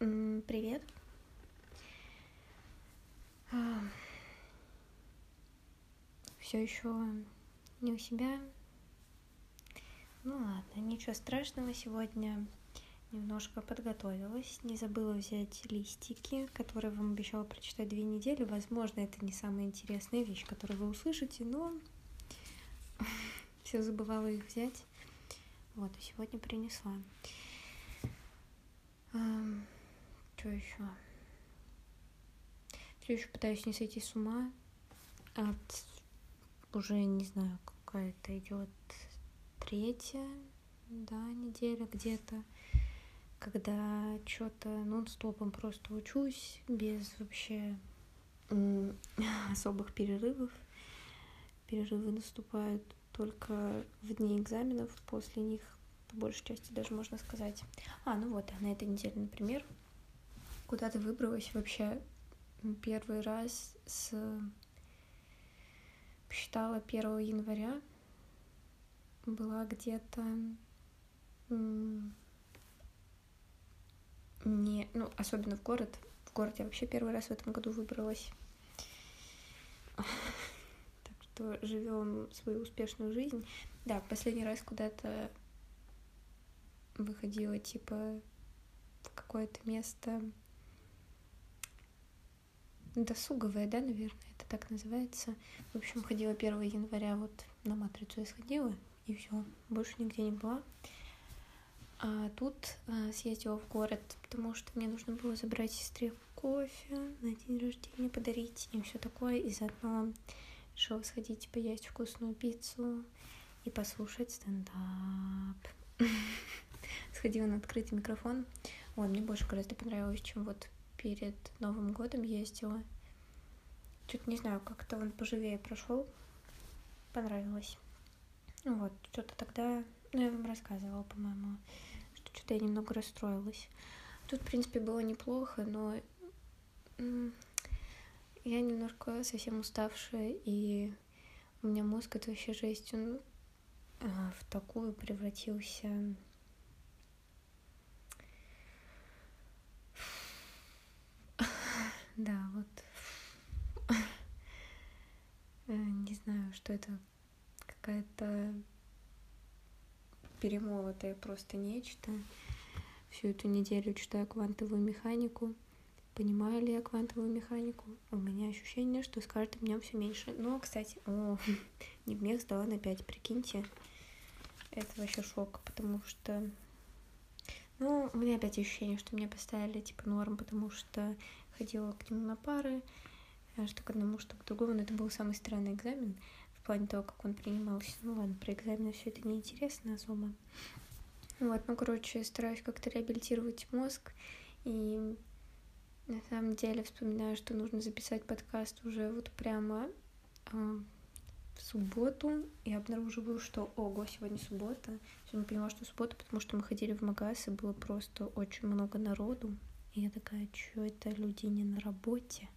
Привет. Все еще не у себя. Ну ладно, ничего страшного сегодня. Немножко подготовилась, не забыла взять листики, которые вам обещала прочитать две недели. Возможно, это не самая интересная вещь, которую вы услышите, но все забывала их взять. Вот, и сегодня принесла. Что еще? Все еще пытаюсь не сойти с ума от уже не знаю, какая-то идет третья, да, неделя где-то, когда что-то нон-стопом просто учусь без вообще особых перерывов. Перерывы наступают только в дни экзаменов, после них по большей части даже можно сказать. А, ну вот, на этой неделе, например, куда-то выбралась вообще первый раз с посчитала 1 января была где-то не, ну, особенно в город. В город я вообще первый раз в этом году выбралась. Так что живем свою успешную жизнь. Да, последний раз куда-то выходила, типа, в какое-то место досуговое, да, наверное, это так называется. В общем, ходила 1 января, вот на матрицу я сходила, и все, больше нигде не была. А тут а, съездила в город, потому что мне нужно было забрать сестре кофе на день рождения, подарить и все такое, и заодно решила сходить поесть вкусную пиццу и послушать стендап. Сходила на открытый микрофон. Ой, мне больше гораздо понравилось, чем вот перед Новым годом ездила. Чуть не знаю, как-то он поживее прошел. Понравилось. Вот, что-то тогда, ну, я вам рассказывала, по-моему, что что-то я немного расстроилась. Тут, в принципе, было неплохо, но я немножко совсем уставшая, и у меня мозг это вообще жесть, он а, в такую превратился Да, вот. Э, не знаю, что это какая-то перемолотое просто нечто. Всю эту неделю читаю квантовую механику. Понимаю ли я квантовую механику? У меня ощущение, что с каждым днем все меньше. Но, кстати, о, не в мех сдала на 5, прикиньте. Это вообще шок, потому что... Ну, у меня опять ощущение, что мне поставили типа норм, потому что ходила к нему на пары, э, что к одному, что к другому, но это был самый странный экзамен в плане того, как он принимался. Ну ладно, про экзамены все это неинтересно особо. Вот, ну, короче, стараюсь как-то реабилитировать мозг, и на самом деле вспоминаю, что нужно записать подкаст уже вот прямо э, в субботу, и обнаруживаю, что, ого, сегодня суббота. Сегодня поняла, что суббота, потому что мы ходили в магаз, и было просто очень много народу. И я такая, что это люди не на работе?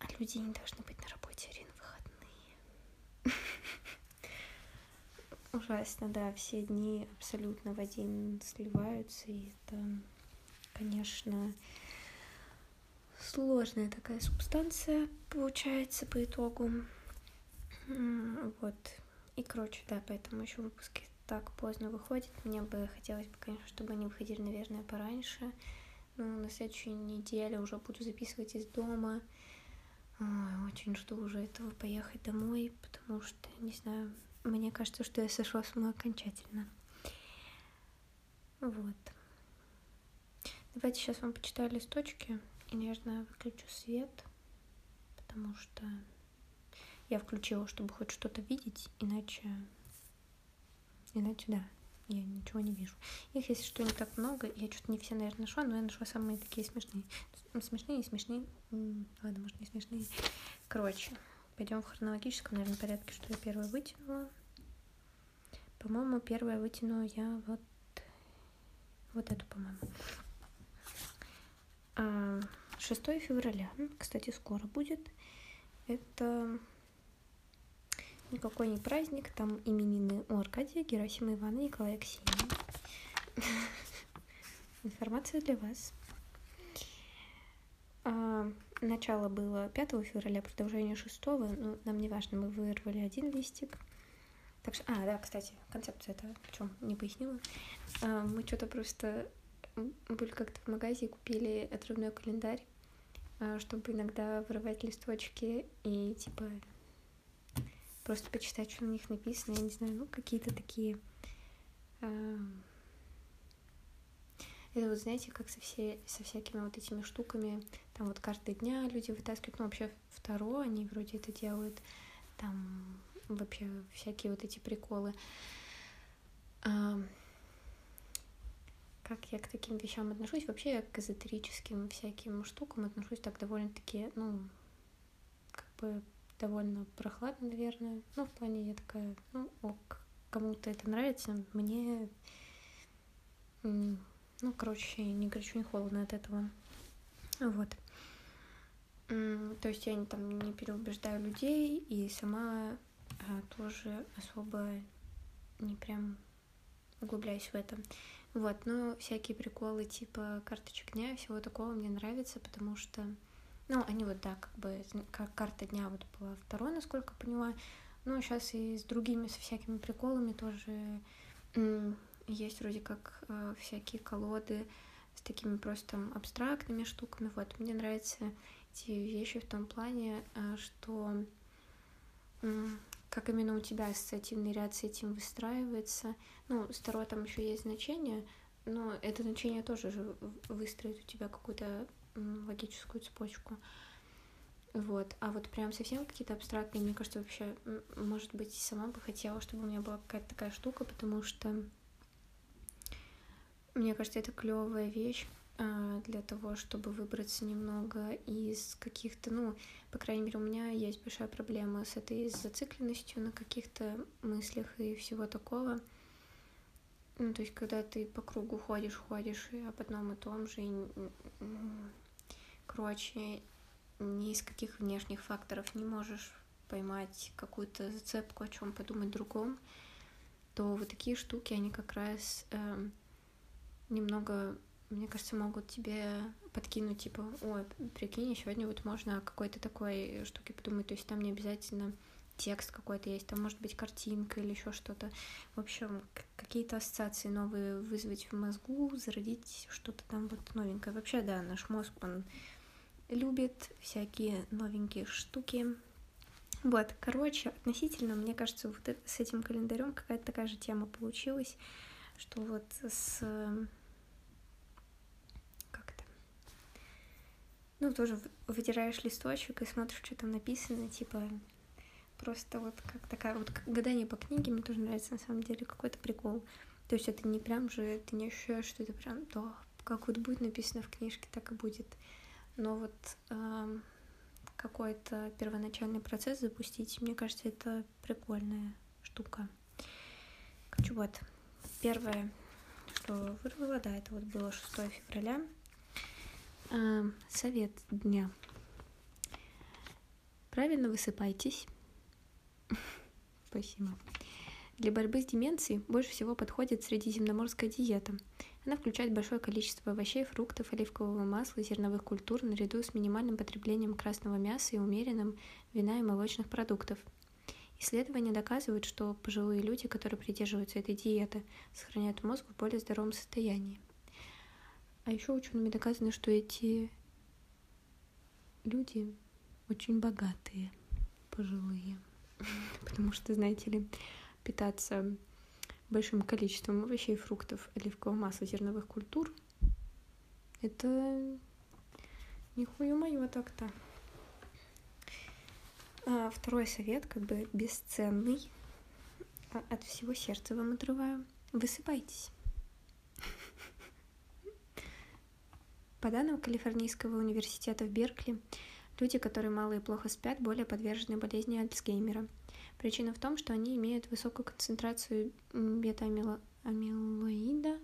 А люди не должны быть на работе, Ирина, выходные. Ужасно, да, все дни абсолютно в один сливаются, и это, конечно, сложная такая субстанция получается по итогу. Вот. И, короче, да, поэтому еще выпуски так поздно выходит. Мне бы хотелось бы, конечно, чтобы они выходили, наверное, пораньше. Ну, на следующей неделе уже буду записывать из дома. Ой, очень жду уже этого поехать домой, потому что, не знаю, мне кажется, что я сошла с ума окончательно. Вот. Давайте сейчас вам почитаю листочки и, наверное, выключу свет, потому что я включила, чтобы хоть что-то видеть, иначе Иначе да, я ничего не вижу. Их, если что, не так много. Я что-то не все, наверное, нашла, но я нашла самые такие смешные. Смешные, смешные. Ладно, может, не смешные. Короче, пойдем в хронологическом, наверное, порядке, что я первое вытянула. По-моему, первое вытянула я вот, вот эту, по-моему. 6 а, февраля, кстати, скоро будет. Это никакой не праздник, там именины у Аркадия, Герасима Ивана, Николая Ксении. информация для вас. А, начало было 5 февраля, продолжение 6. Ну, нам не важно, мы вырвали один листик. Так что, а, да, кстати, концепция это в чем не пояснила. А, мы что-то просто были как-то в магазине, купили отрывной календарь, а, чтобы иногда вырывать листочки и, типа, просто почитать, что на них написано, я не знаю, ну, какие-то такие... А, это вот, знаете, как со, все, со всякими вот этими штуками, там вот карты дня люди вытаскивают, ну, вообще второе они вроде это делают, там вообще всякие вот эти приколы. А, как я к таким вещам отношусь? Вообще я к эзотерическим всяким штукам отношусь так довольно-таки, ну, как бы довольно прохладно, наверное. Ну, в плане я такая, ну, ок, кому-то это нравится, мне, ну, короче, не горячо, не холодно от этого. Вот. То есть я там не переубеждаю людей и сама а, тоже особо не прям углубляюсь в это. Вот, но всякие приколы типа карточек дня всего такого мне нравится, потому что, ну, они вот, да, как бы, как карта дня вот была второй, насколько поняла, ну, сейчас и с другими, со всякими приколами тоже есть вроде как э, всякие колоды с такими просто абстрактными штуками. Вот, мне нравятся эти вещи в том плане, э, что как именно у тебя ассоциативный ряд с этим выстраивается. Ну, с Таро там еще есть значение, но это значение тоже же выстроит у тебя какую-то логическую цепочку. Вот. А вот прям совсем какие-то абстрактные, мне кажется, вообще, может быть, сама бы хотела, чтобы у меня была какая-то такая штука, потому что мне кажется, это клевая вещь. А, для того, чтобы выбраться немного из каких-то, ну, по крайней мере, у меня есть большая проблема с этой зацикленностью на каких-то мыслях и всего такого. Ну, то есть, когда ты по кругу ходишь, ходишь и об одном и том же, и, короче, ни из каких внешних факторов не можешь поймать какую-то зацепку, о чем подумать другом, то вот такие штуки, они как раз э, немного мне кажется, могут тебе подкинуть, типа, ой, прикинь, сегодня вот можно о какой-то такой штуке подумать, то есть там не обязательно текст какой-то есть, там может быть картинка или еще что-то. В общем, какие-то ассоциации новые вызвать в мозгу, зародить что-то там вот новенькое. Вообще, да, наш мозг, он любит всякие новенькие штуки. Вот, короче, относительно, мне кажется, вот с этим календарем какая-то такая же тема получилась, что вот с ну, тоже выдираешь листочек и смотришь, что там написано, типа, просто вот как такая вот гадание по книге, мне тоже нравится на самом деле какой-то прикол. То есть это не прям же, ты не ощущаешь, что это прям то, как вот будет написано в книжке, так и будет. Но вот э, какой-то первоначальный процесс запустить, мне кажется, это прикольная штука. Короче, вот, первое, что вырвала, да, это вот было 6 февраля, а, совет дня. Правильно высыпайтесь. Спасибо. Для борьбы с деменцией больше всего подходит средиземноморская диета. Она включает большое количество овощей, фруктов, оливкового масла, зерновых культур наряду с минимальным потреблением красного мяса и умеренным вина и молочных продуктов. Исследования доказывают, что пожилые люди, которые придерживаются этой диеты, сохраняют мозг в более здоровом состоянии. А еще учеными доказано, что эти люди очень богатые, пожилые. Потому что, знаете ли, питаться большим количеством овощей, фруктов, оливкового масла, зерновых культур — это нихуя моё так-то. А второй совет, как бы бесценный, а от всего сердца вам отрываю. Высыпайтесь. По данным Калифорнийского университета в Беркли, люди, которые мало и плохо спят, более подвержены болезни Альцгеймера. Причина в том, что они имеют высокую концентрацию бета-амилоида,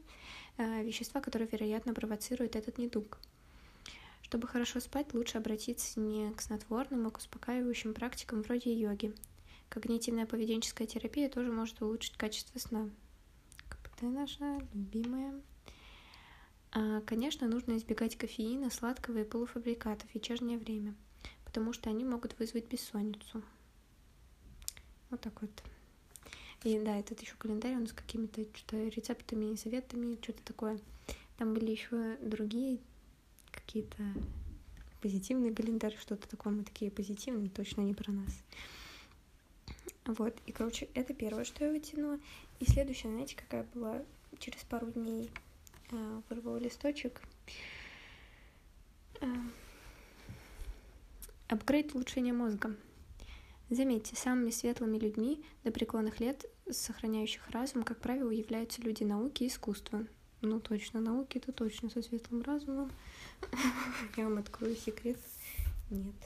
э, вещества, которое, вероятно, провоцирует этот недуг. Чтобы хорошо спать, лучше обратиться не к снотворным, а к успокаивающим практикам вроде йоги. Когнитивная поведенческая терапия тоже может улучшить качество сна. КПТ наша любимая. А, конечно, нужно избегать кофеина, сладкого и полуфабрикатов в вечернее время, потому что они могут вызвать бессонницу. Вот так вот. И да, этот еще календарь, он с какими-то что-то рецептами, советами, что-то такое. Там были еще другие какие-то позитивные календарь, что-то такое. Мы такие позитивные, точно не про нас. Вот, и, короче, это первое, что я вытянула. И следующее, знаете, какая была через пару дней э, вырвала листочек. Э, апгрейд улучшения мозга. Заметьте, самыми светлыми людьми до преклонных лет, сохраняющих разум, как правило, являются люди науки и искусства. Ну, точно, науки это точно со светлым разумом. Я вам открою секрет. Нет.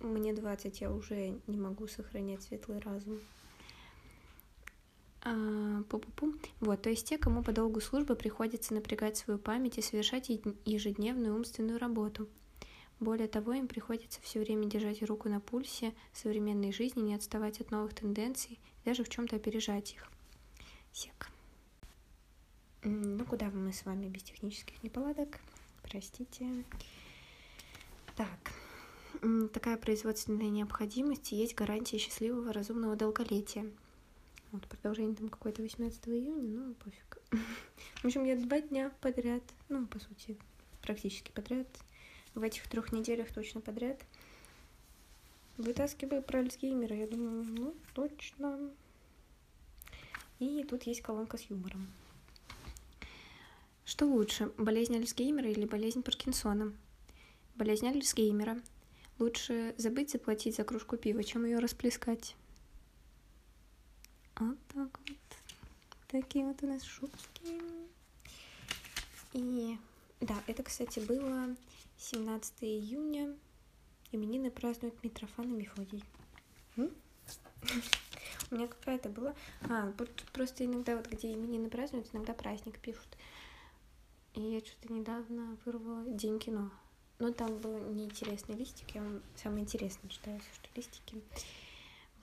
Мне 20, я уже не могу сохранять светлый разум. А, пу -пу -пу. Вот, то есть те, кому по долгу службы приходится напрягать свою память и совершать ежедневную умственную работу – более того, им приходится все время держать руку на пульсе современной жизни, не отставать от новых тенденций, даже в чем-то опережать их. Сек. Ну, куда мы с вами без технических неполадок? Простите. Так. Такая производственная необходимость есть гарантия счастливого разумного долголетия. Вот, продолжение там какое-то 18 июня, ну, пофиг. В общем, я два дня подряд, ну, по сути, практически подряд в этих трех неделях точно подряд. Вытаскиваю про Альцгеймера. Я думаю, ну, точно. И тут есть колонка с юмором. Что лучше, болезнь Альцгеймера или болезнь Паркинсона? Болезнь Альцгеймера. Лучше забыть заплатить за кружку пива, чем ее расплескать. Вот так вот. Такие вот у нас шутки. И да, это, кстати, было 17 июня. Именины празднуют Митрофан и Мефодий. М? У меня какая-то была... А, просто иногда вот где именины празднуют, иногда праздник пишут. И я что-то недавно вырвала День кино. Но там был неинтересный листик, я вам самое интересное читаю, что листики.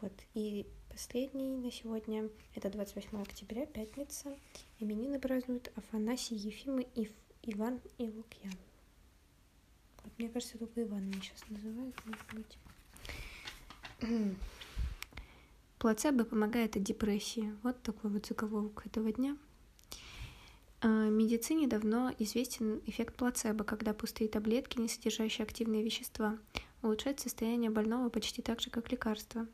Вот, и последний на сегодня, это 28 октября, пятница. Именины празднуют Афанасий, Ефим и Иван и Лукьян. Мне кажется, только Иван меня сейчас называют, может быть. Плацебо помогает от депрессии. Вот такой вот заголовок этого дня. В а, медицине давно известен эффект плацебо, когда пустые таблетки, не содержащие активные вещества, улучшают состояние больного почти так же, как лекарства.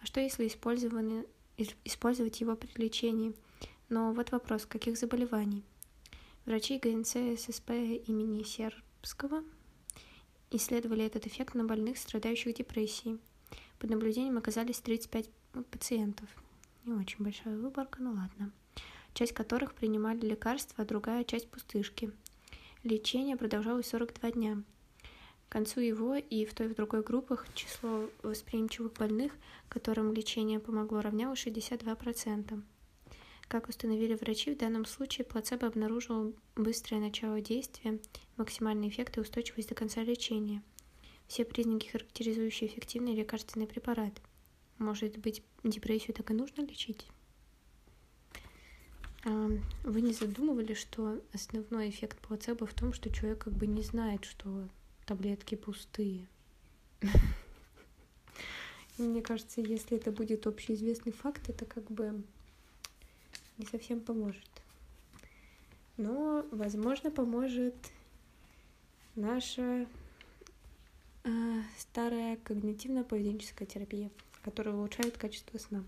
А что если использовать его при лечении? Но вот вопрос, каких заболеваний? Врачи ГНЦ ССП имени Сербского исследовали этот эффект на больных, страдающих депрессией. Под наблюдением оказались 35 пациентов. Не очень большая выборка, ну ладно. Часть которых принимали лекарства, а другая часть пустышки. Лечение продолжалось 42 дня. К концу его и в той и в другой группах число восприимчивых больных, которым лечение помогло, равнялось 62%. Как установили врачи, в данном случае плацебо обнаружил быстрое начало действия, максимальный эффект и устойчивость до конца лечения. Все признаки, характеризующие эффективный лекарственный препарат. Может быть, депрессию так и нужно лечить? А, вы не задумывали, что основной эффект плацебо в том, что человек как бы не знает, что таблетки пустые? Мне кажется, если это будет общеизвестный факт, это как бы не совсем поможет. Но, возможно, поможет наша э, старая когнитивно-поведенческая терапия, которая улучшает качество сна.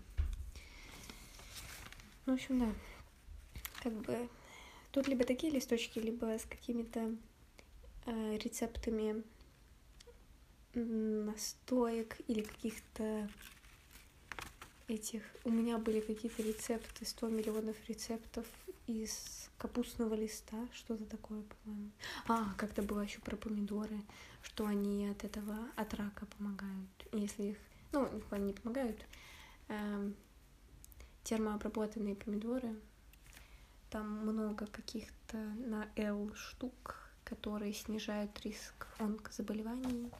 В общем, да. Как бы тут либо такие листочки, либо с какими-то э, рецептами настоек или каких-то этих... У меня были какие-то рецепты, 100 миллионов рецептов из капустного листа, что-то такое, по-моему. А, как-то было еще про помидоры, что они от этого, от рака помогают, если их... Ну, не помогают. Эм, термообработанные помидоры, там много каких-то на L штук, которые снижают риск онкозаболеваний.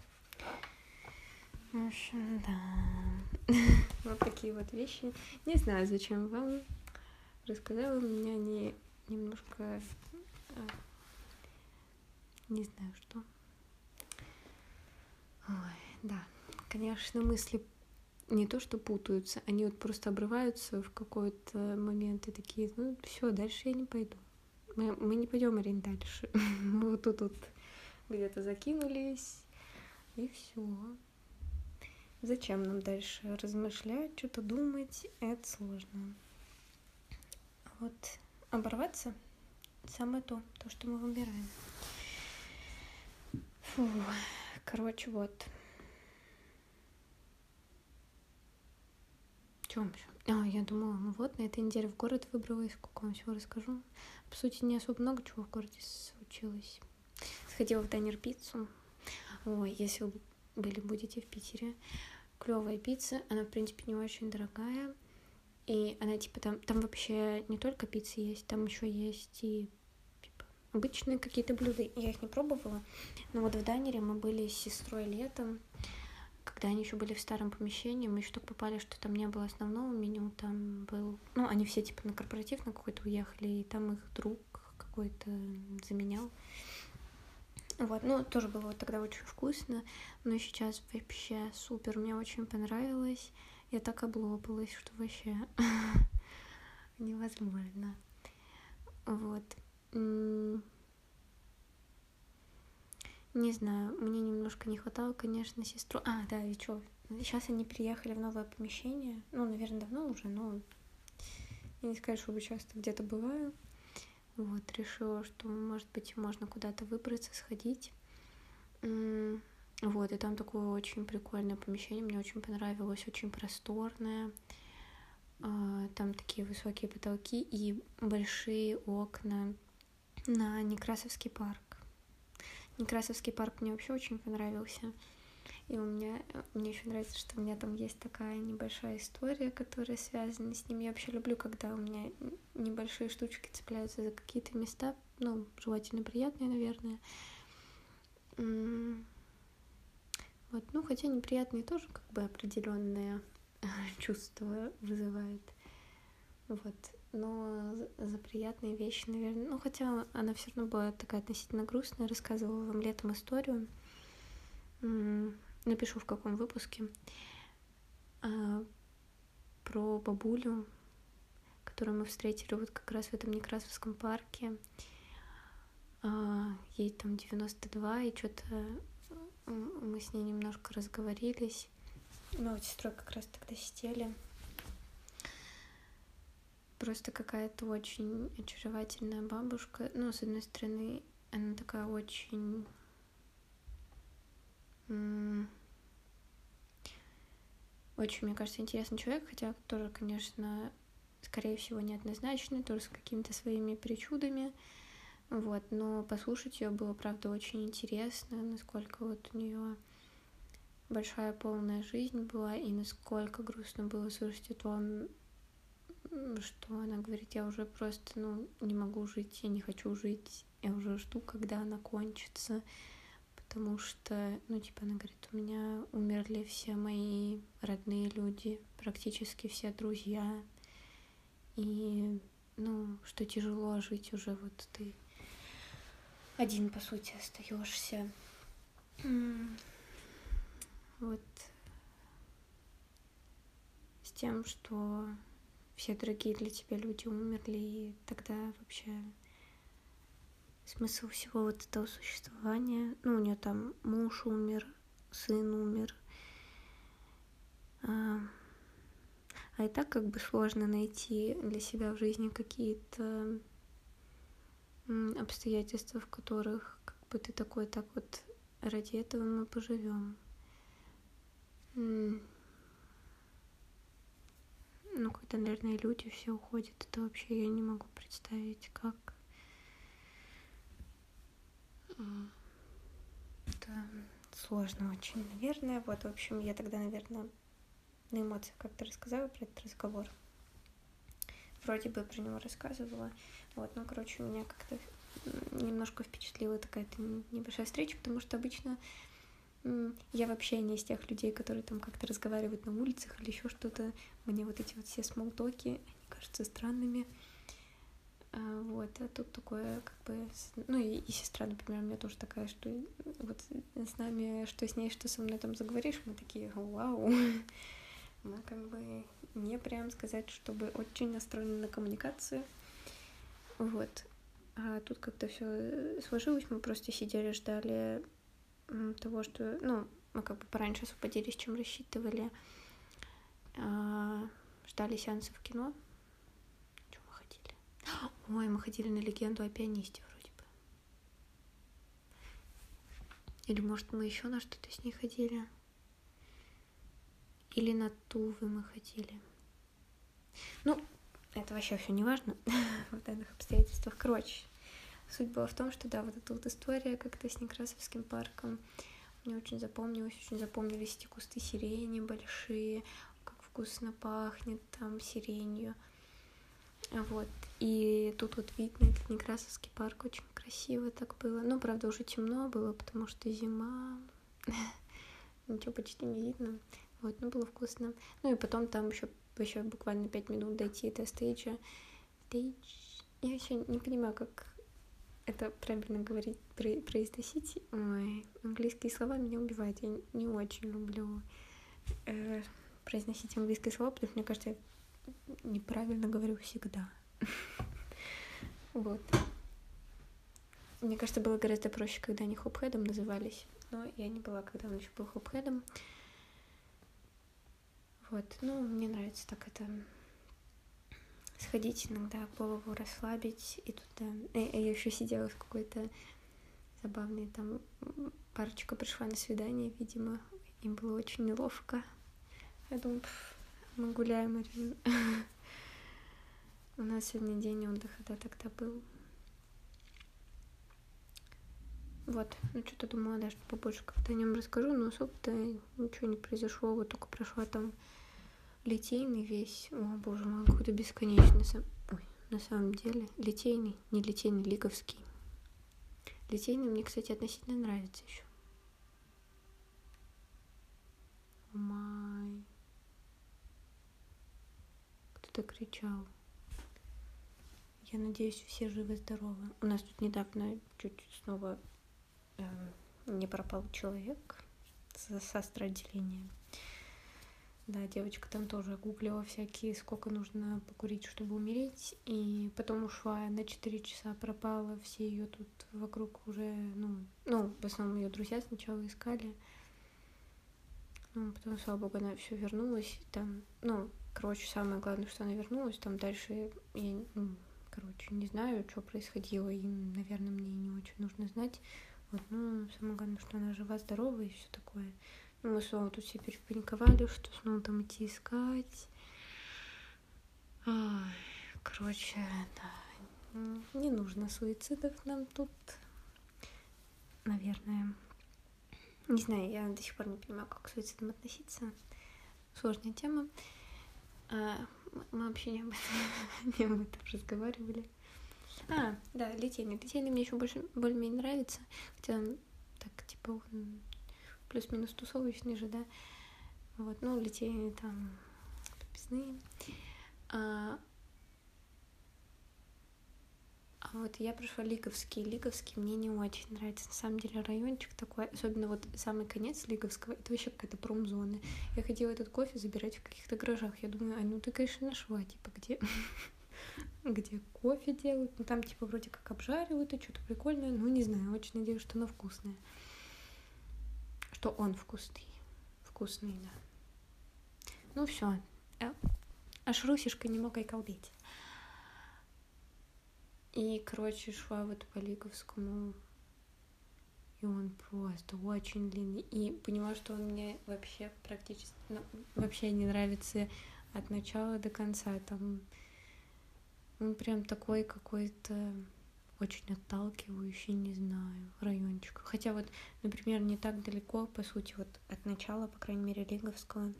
В общем, да. вот такие вот вещи. Не знаю, зачем вам рассказала. Меня они немножко не знаю что. Ой, да, конечно, мысли не то что путаются, они вот просто обрываются в какой-то момент и такие, ну все, дальше я не пойду. Мы, мы не пойдем, Арин, дальше. Мы вот тут вот где-то закинулись, и все. Зачем нам дальше размышлять, что-то думать? Это сложно. Вот оборваться самое то, то, что мы выбираем. Фу. Короче, вот. Чем еще? А, я думала, ну вот, на этой неделе в город выбрала, сколько вам всего расскажу. По сути, не особо много чего в городе случилось. Сходила в Дайнер пиццу. Ой, если вы были, будете в Питере. Клевая пицца, она, в принципе, не очень дорогая. И она, типа, там, там вообще не только пицца есть, там еще есть и типа, обычные какие-то блюда. Я их не пробовала. Но вот в Дайнере мы были с сестрой летом когда они еще были в старом помещении, мы еще только попали, что там не было основного меню, там был... Ну, они все типа на корпоратив на какой-то уехали, и там их друг какой-то заменял. Вот, ну, тоже было вот тогда очень вкусно, но сейчас вообще супер, мне очень понравилось. Я так облопалась, что вообще невозможно. Вот. Не знаю, мне немножко не хватало, конечно, сестру. А, да, и что? Сейчас они переехали в новое помещение. Ну, наверное, давно уже, но я не скажу, чтобы часто где-то бываю. Вот, решила, что, может быть, можно куда-то выбраться, сходить. Вот, и там такое очень прикольное помещение, мне очень понравилось, очень просторное. А, там такие высокие потолки и большие окна на Некрасовский парк. Некрасовский парк мне вообще очень понравился. И у меня, мне еще нравится, что у меня там есть такая небольшая история, которая связана с ним. Я вообще люблю, когда у меня небольшие штучки цепляются за какие-то места, ну, желательно приятные, наверное. Вот, ну, хотя неприятные тоже как бы определенные чувства вызывает. Вот но за приятные вещи, наверное. Ну, хотя она все равно была такая относительно грустная. Рассказывала вам летом историю. Напишу в каком выпуске. А, про бабулю, которую мы встретили вот как раз в этом Некрасовском парке. А, ей там 92, и что-то мы с ней немножко разговорились. Мы вот сестрой как раз тогда сидели просто какая-то очень очаровательная бабушка. Ну, с одной стороны, она такая очень... Очень, мне кажется, интересный человек, хотя тоже, конечно, скорее всего, неоднозначный, тоже с какими-то своими причудами. Вот, но послушать ее было, правда, очень интересно, насколько вот у нее большая полная жизнь была, и насколько грустно было слушать о том, что она говорит, я уже просто, ну, не могу жить, я не хочу жить, я уже жду, когда она кончится, потому что, ну, типа, она говорит, у меня умерли все мои родные люди, практически все друзья, и, ну, что тяжело жить уже, вот ты один, по сути, остаешься. Вот с тем, что все дорогие для тебя люди умерли, и тогда вообще смысл всего вот этого существования. Ну, у нее там муж умер, сын умер. А, а и так как бы сложно найти для себя в жизни какие-то обстоятельства, в которых как бы ты такой, так вот ради этого мы поживем. Ну, когда, наверное, люди все уходят, это вообще я не могу представить, как. Это сложно очень, наверное. Вот, в общем, я тогда, наверное, на эмоциях как-то рассказала про этот разговор. Вроде бы про него рассказывала. Вот, ну, короче, меня как-то немножко впечатлила такая-то небольшая встреча, потому что обычно я вообще не из тех людей, которые там как-то разговаривают на улицах или еще что-то. Мне вот эти вот все смолтоки, они кажутся странными. А, вот, а тут такое, как бы, ну и, и сестра, например, у меня тоже такая, что вот с нами, что с ней, что со мной там заговоришь, мы такие, вау, мы как бы не прям сказать, чтобы очень настроены на коммуникацию, вот. А тут как-то все сложилось, мы просто сидели, ждали того, что, ну, мы как бы пораньше освободились, чем рассчитывали, а, ждали сеанса в кино. Ой, мы ходили на легенду о пианисте вроде бы. Или, может, мы еще на что-то с ней ходили? Или на Тувы мы ходили? Ну, это вообще все не важно в данных обстоятельствах. Короче, суть была в том, что да, вот эта вот история как-то с Некрасовским парком мне очень запомнилась, очень запомнились эти кусты сирени большие, как вкусно пахнет там сиренью. Вот. И тут вот видно этот Некрасовский парк, очень красиво так было. Ну, правда, уже темно было, потому что зима. Ничего почти не видно. Вот, ну, было вкусно. Ну, и потом там еще еще буквально пять минут дойти до стейджа. Стейдж... Я еще не понимаю, как это правильно говорить, произносить. Ой, английские слова меня убивают. Я не очень люблю э, произносить английские слова, потому что мне кажется, я неправильно говорю всегда. Вот. Мне кажется, было гораздо проще, когда они хопхедом назывались. Но я не была, когда он еще был хопхедом. Вот, ну, мне нравится так это сходить иногда, голову расслабить, и туда... Я, я еще сидела в какой-то забавной там... Парочка пришла на свидание, видимо, им было очень неловко. Я думаю, мы гуляем, У нас сегодня день отдыха, да, тогда был. Вот, ну что-то думала, да, что побольше как-то о нем расскажу, но особо-то ничего не произошло, вот только прошла там Литейный весь, о боже мой, какой-то бесконечный. Ой, на самом деле, литейный, не литейный, лиговский. Литейный мне, кстати, относительно нравится еще. Май. Кто-то кричал. Я надеюсь, все живы-здоровы. У нас тут недавно чуть снова э, не пропал человек со, со отделения. Да, девочка там тоже гуглила всякие, сколько нужно покурить, чтобы умереть. И потом ушла на 4 часа, пропала. Все ее тут вокруг уже, ну, ну, в основном ее друзья сначала искали. Ну, потом, слава богу, она все вернулась. Там, ну, короче, самое главное, что она вернулась. Там дальше я, ну, короче, не знаю, что происходило. И, наверное, мне не очень нужно знать. Вот, ну, самое главное, что она жива, здорова и все такое. Мы снова тут все перепаниковали, что снова там идти искать. Ой, короче, да, не нужно суицидов нам тут, наверное. Не знаю, я до сих пор не понимаю, как к суицидам относиться. Сложная тема. А, мы вообще не об этом, не об этом разговаривали. А, да, литейный. Литейный мне еще больше более-менее нравится. Хотя он так, типа, он плюс-минус тусовочный же, да. Вот, ну, литейные там подписные. А, а вот я прошла Лиговский. Лиговский мне не очень нравится. На самом деле райончик такой, особенно вот самый конец Лиговского, это вообще какая-то промзона. Я ходила этот кофе забирать в каких-то гаражах. Я думаю, а ну ты, конечно, нашла, типа, где где кофе делают. Ну, там, типа, вроде как обжаривают и что-то прикольное. Ну, не знаю, очень надеюсь, что оно вкусное что он вкусный. Вкусный, да. Ну все. Э, аж русишка не мог и колбить. И, короче, шла вот по Лиговскому, и он просто очень длинный. И поняла, что он мне вообще практически, ну, вообще не нравится от начала до конца. Там он прям такой какой-то очень отталкивающий, не знаю, райончик. Хотя вот, например, не так далеко, по сути, вот от начала, по крайней мере, Лиговского,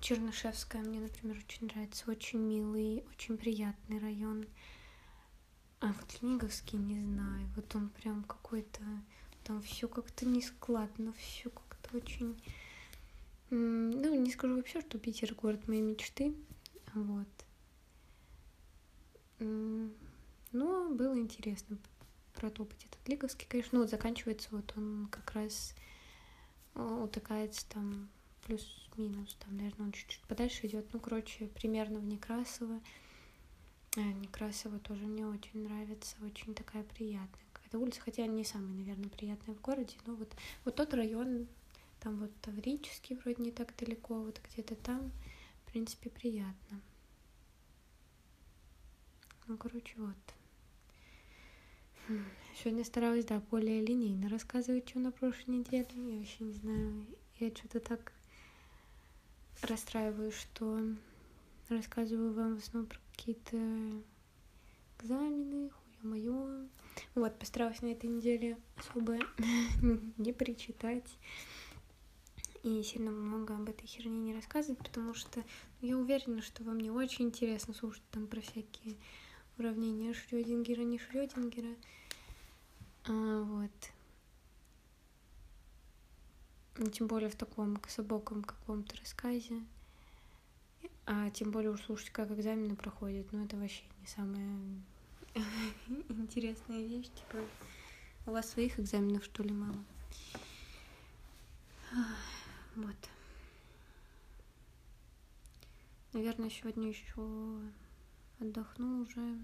Чернышевская мне, например, очень нравится. Очень милый, очень приятный район. А вот Лиговский, не знаю, вот он прям какой-то, там все как-то нескладно, все как-то очень... Ну, не скажу вообще, что Питер город моей мечты, вот. Но было интересно протопать этот лиговский, конечно. Ну, вот заканчивается вот он как раз утыкается там плюс-минус, там, наверное, он чуть-чуть подальше идет. Ну, короче, примерно в Некрасово. А, Некрасово тоже мне очень нравится, очень такая приятная какая-то улица, хотя не самая, наверное, приятная в городе, но вот, вот тот район, там вот Таврический вроде не так далеко, вот где-то там, в принципе, приятно. Ну, короче, вот. Сегодня старалась, да, более линейно рассказывать, что на прошлой неделе. Я вообще не знаю. Я что-то так расстраиваюсь, что рассказываю вам в основном про какие-то экзамены, хуё моё. Вот, постаралась на этой неделе особо не причитать и сильно много об этой херне не рассказывать, потому что ну, я уверена, что вам не очень интересно слушать там про всякие уравнения Шрёдингера, не Шрёдингера. А, вот. Ну, тем более в таком кособоком каком-то рассказе. А тем более уж слушать, как экзамены проходят. Ну, это вообще не самая интересная вещь. Типа, у вас своих экзаменов, что ли, мало? Вот. Наверное, сегодня еще отдохну уже,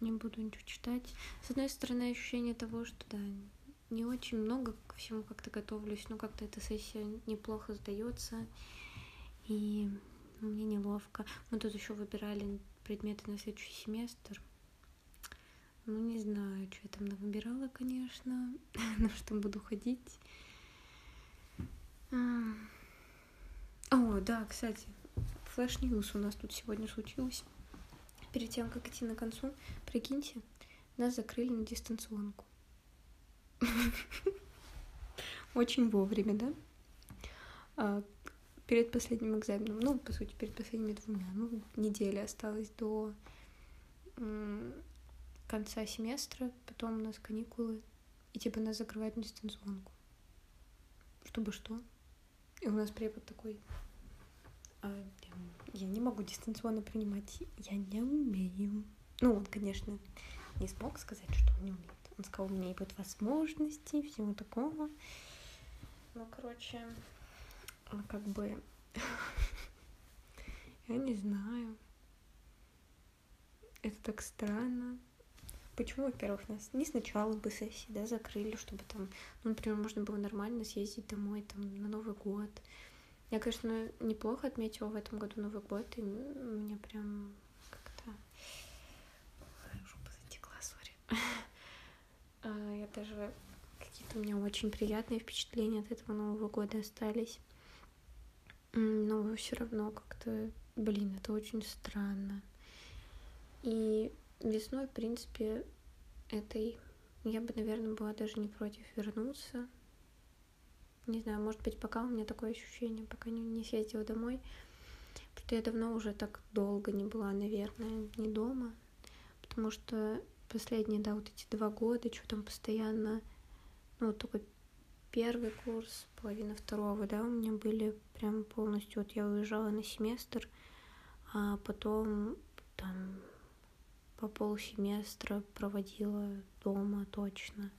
не буду ничего читать. С одной стороны, ощущение того, что да, не очень много ко всему как-то готовлюсь, но как-то эта сессия неплохо сдается, и мне неловко. Мы тут еще выбирали предметы на следующий семестр. Ну, не знаю, что я там выбирала, конечно, на что буду ходить. О, да, кстати, flash news у нас тут сегодня случилось перед тем, как идти к концу, прикиньте, нас закрыли на дистанционку. Очень вовремя, да? А, перед последним экзаменом, ну, по сути, перед последними двумя, ну, неделя осталась до конца семестра, потом у нас каникулы, и типа нас закрывают на дистанционку. Чтобы что? И у нас препод такой, а, я не могу дистанционно принимать, я не умею. Ну, он, конечно, не смог сказать, что он не умеет. Он сказал, у меня будут возможности, всего такого. Ну, короче, как бы, я не знаю. Это так странно. Почему, во-первых, нас не сначала бы сессии, да, закрыли, чтобы там, ну, например, можно было нормально съездить домой там на Новый год, я, конечно, неплохо отметила в этом году Новый год, и меня прям как-то... Жопа затекла, сори. Я даже... Какие-то у меня очень приятные впечатления от этого Нового года остались. Но все равно как-то, блин, это очень странно. И весной, в принципе, этой я бы, наверное, была даже не против вернуться не знаю, может быть, пока у меня такое ощущение, пока не, не съездила домой. Потому что я давно уже так долго не была, наверное, не дома. Потому что последние, да, вот эти два года, что там постоянно, ну, вот только первый курс, половина второго, да, у меня были прям полностью, вот я уезжала на семестр, а потом там по полсеместра проводила дома точно.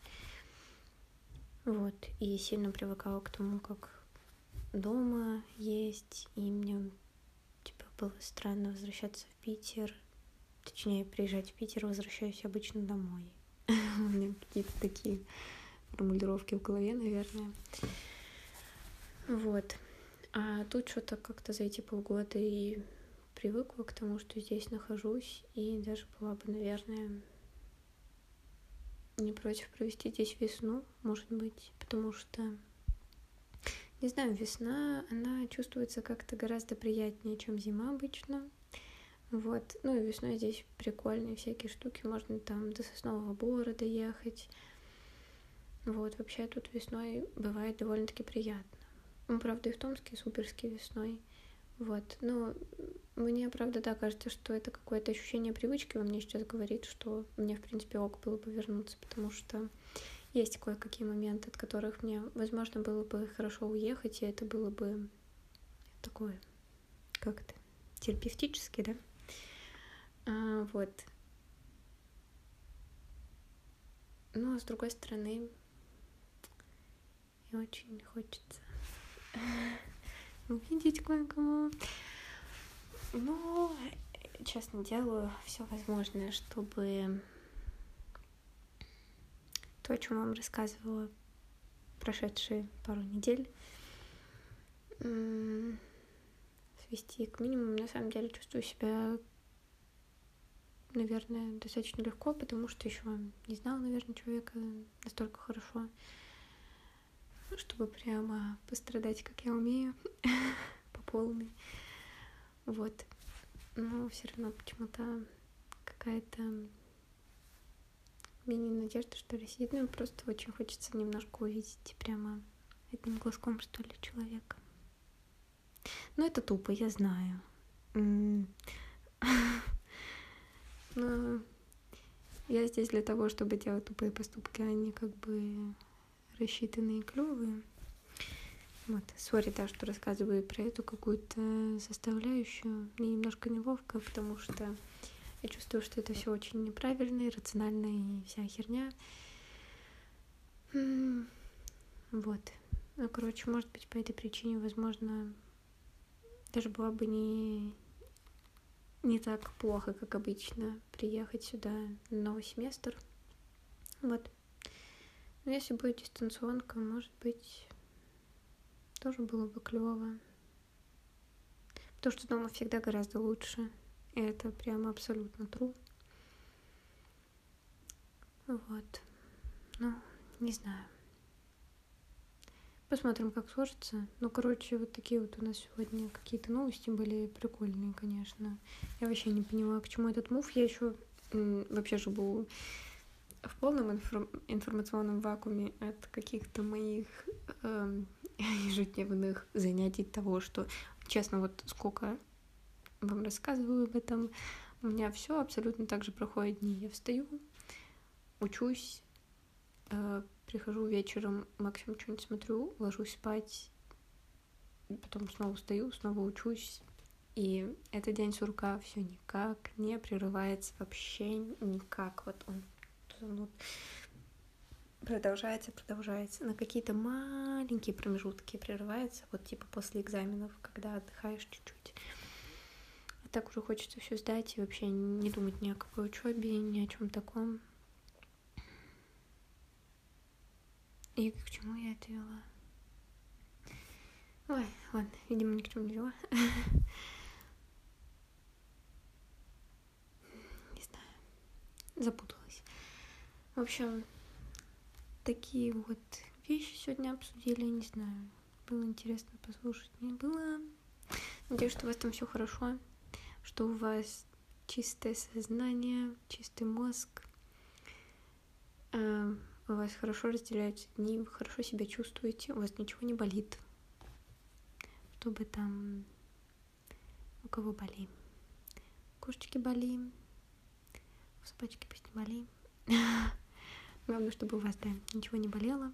Вот, и сильно привыкала к тому, как дома есть, и мне, типа, было странно возвращаться в Питер, точнее, приезжать в Питер, возвращаюсь обычно домой. У меня какие-то такие формулировки в голове, наверное. Вот. А тут что-то как-то за эти полгода и привыкла к тому, что здесь нахожусь, и даже была бы, наверное, не против провести здесь весну, может быть, потому что, не знаю, весна, она чувствуется как-то гораздо приятнее, чем зима обычно. Вот, ну и весной здесь прикольные всякие штуки, можно там до Соснового Бора доехать. Вот, вообще тут весной бывает довольно-таки приятно. Ну, правда, и в Томске суперски весной. Вот, но мне, правда, да, кажется, что это какое-то ощущение привычки во мне сейчас говорит, что мне, в принципе, ок было бы вернуться, потому что есть кое-какие моменты, от которых мне, возможно, было бы хорошо уехать, и это было бы такое, как то терапевтически, да? А, вот. Но, с другой стороны, и очень хочется увидеть кое-кого. Но, честно, делаю все возможное, чтобы то, о чем вам рассказывала прошедшие пару недель, свести к минимуму. На самом деле чувствую себя, наверное, достаточно легко, потому что еще не знала, наверное, человека настолько хорошо, чтобы прямо пострадать, как я умею, по полной. Вот. Но все равно почему-то какая-то мини-надежда, что ли. Ну, просто очень хочется немножко увидеть прямо одним глазком, что ли, человека. Ну, это тупо, я знаю. Но я здесь для того, чтобы делать тупые поступки, а не как бы рассчитанные и клевые. Вот, сори, да, что рассказываю про эту какую-то составляющую. Мне немножко неловко, потому что я чувствую, что это все очень неправильно, и рационально и вся херня. Вот. Ну, короче, может быть, по этой причине, возможно, даже было бы не, не так плохо, как обычно, приехать сюда на новый семестр. Вот. Но если будет дистанционка, может быть, тоже было бы клево. Потому что дома всегда гораздо лучше. И это прямо абсолютно true. Вот. Ну, не знаю. Посмотрим, как сложится. Ну, короче, вот такие вот у нас сегодня какие-то новости были прикольные, конечно. Я вообще не понимаю, к чему этот мув. Я еще вообще живу в полном информ информационном вакууме от каких-то моих э, ежедневных занятий того, что, честно, вот сколько вам рассказываю об этом, у меня все абсолютно так же проходит дни. Я встаю, учусь, э, прихожу вечером, максимум что-нибудь смотрю, ложусь спать, потом снова встаю, снова учусь. И этот день сурка все никак не прерывается вообще никак. Вот он, вот продолжается, продолжается. На какие-то маленькие промежутки прерывается, вот типа после экзаменов, когда отдыхаешь чуть-чуть. А так уже хочется все сдать и вообще не думать ни о какой учебе, ни о чем таком. И к чему я это вела? Ой, ладно, видимо, ни к чему не вела. Не знаю. Запуталась. В общем, такие вот вещи сегодня обсудили, не знаю. Было интересно послушать. Не было. Надеюсь, что у вас там все хорошо, что у вас чистое сознание, чистый мозг, эм, у вас хорошо разделяются дни, вы хорошо себя чувствуете, у вас ничего не болит. Чтобы там у кого боли. Кошечки боли, у собачки пусть не боли. Главное, чтобы у вас, да, ничего не болело.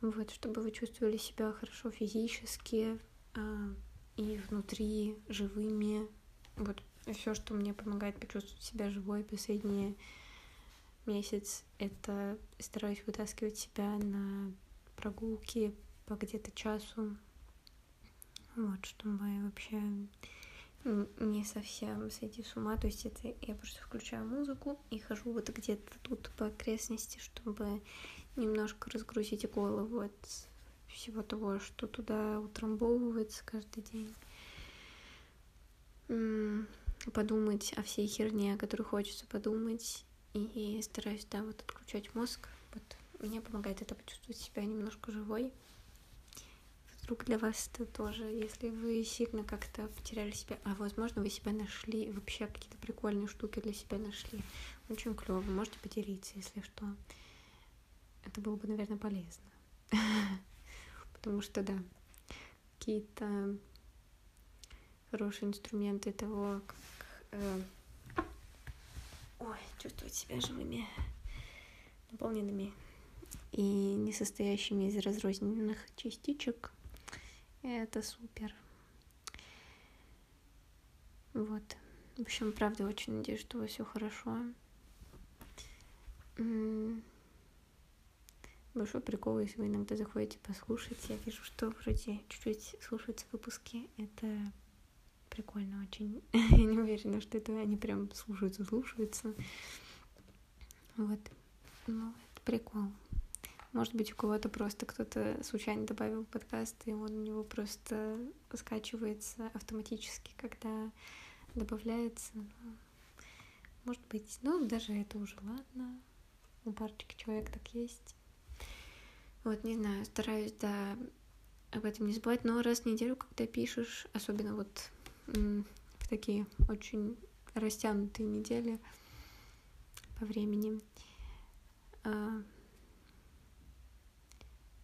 Вот, чтобы вы чувствовали себя хорошо физически э, и внутри живыми. Вот все, что мне помогает почувствовать себя живой последние месяц это стараюсь вытаскивать себя на прогулки по где-то часу. Вот, чтобы вообще не совсем сойти с ума. То есть это я просто включаю музыку и хожу вот где-то тут по окрестности, чтобы немножко разгрузить голову от всего того, что туда утрамбовывается каждый день. Подумать о всей херне, о которой хочется подумать, и стараюсь, да, вот отключать мозг. Вот мне помогает это почувствовать себя немножко живой. Вдруг для вас это тоже, если вы сильно как-то потеряли себя, а возможно вы себя нашли, вообще какие-то прикольные штуки для себя нашли. Очень клево, можете поделиться, если что. Это было бы, наверное, полезно. Потому что, да, какие-то хорошие инструменты того, как э, ой, чувствовать себя живыми, наполненными и не состоящими из разрозненных частичек. Это супер. Вот. В общем, правда, очень надеюсь, что у вас все хорошо. большой прикол, если вы иногда заходите послушать. Я вижу, что вроде чуть-чуть слушаются выпуски. Это прикольно очень. Я не уверена, что это они прям слушаются, слушаются. Вот. Ну, это прикол. Может быть, у кого-то просто кто-то случайно добавил подкаст, и он у него просто скачивается автоматически, когда добавляется. Может быть, ну, даже это уже ладно. У парочки человек так есть. Вот, не знаю, стараюсь, да, об этом не забывать, но раз в неделю, когда пишешь, особенно вот в такие очень растянутые недели по времени, а,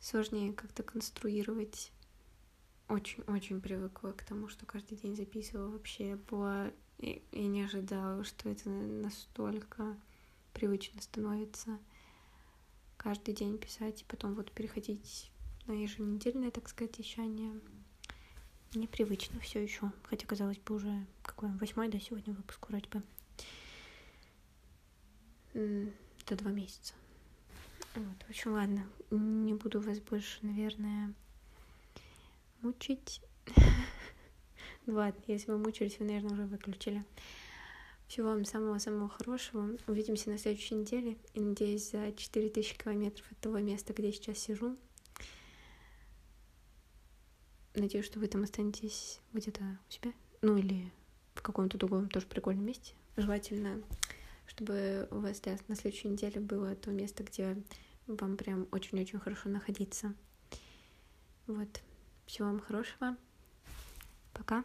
сложнее как-то конструировать. Очень-очень привыкла к тому, что каждый день записывала. Вообще была... И, и не ожидала, что это настолько привычно становится каждый день писать и потом вот переходить на еженедельное, так сказать, вещание. Непривычно все еще. Хотя, казалось бы, уже какой восьмой, да, сегодня выпуск вроде бы. Это два месяца. Вот, в общем, ладно. Не буду вас больше, наверное, мучить. Ладно, если вы мучились, вы, наверное, уже выключили. Всего вам самого-самого хорошего. Увидимся на следующей неделе. И надеюсь, за 4000 километров от того места, где я сейчас сижу. Надеюсь, что вы там останетесь где-то у себя. Ну или в каком-то другом тоже прикольном месте. Желательно, чтобы у вас да, на следующей неделе было то место, где вам прям очень-очень хорошо находиться. Вот. Всего вам хорошего. Пока.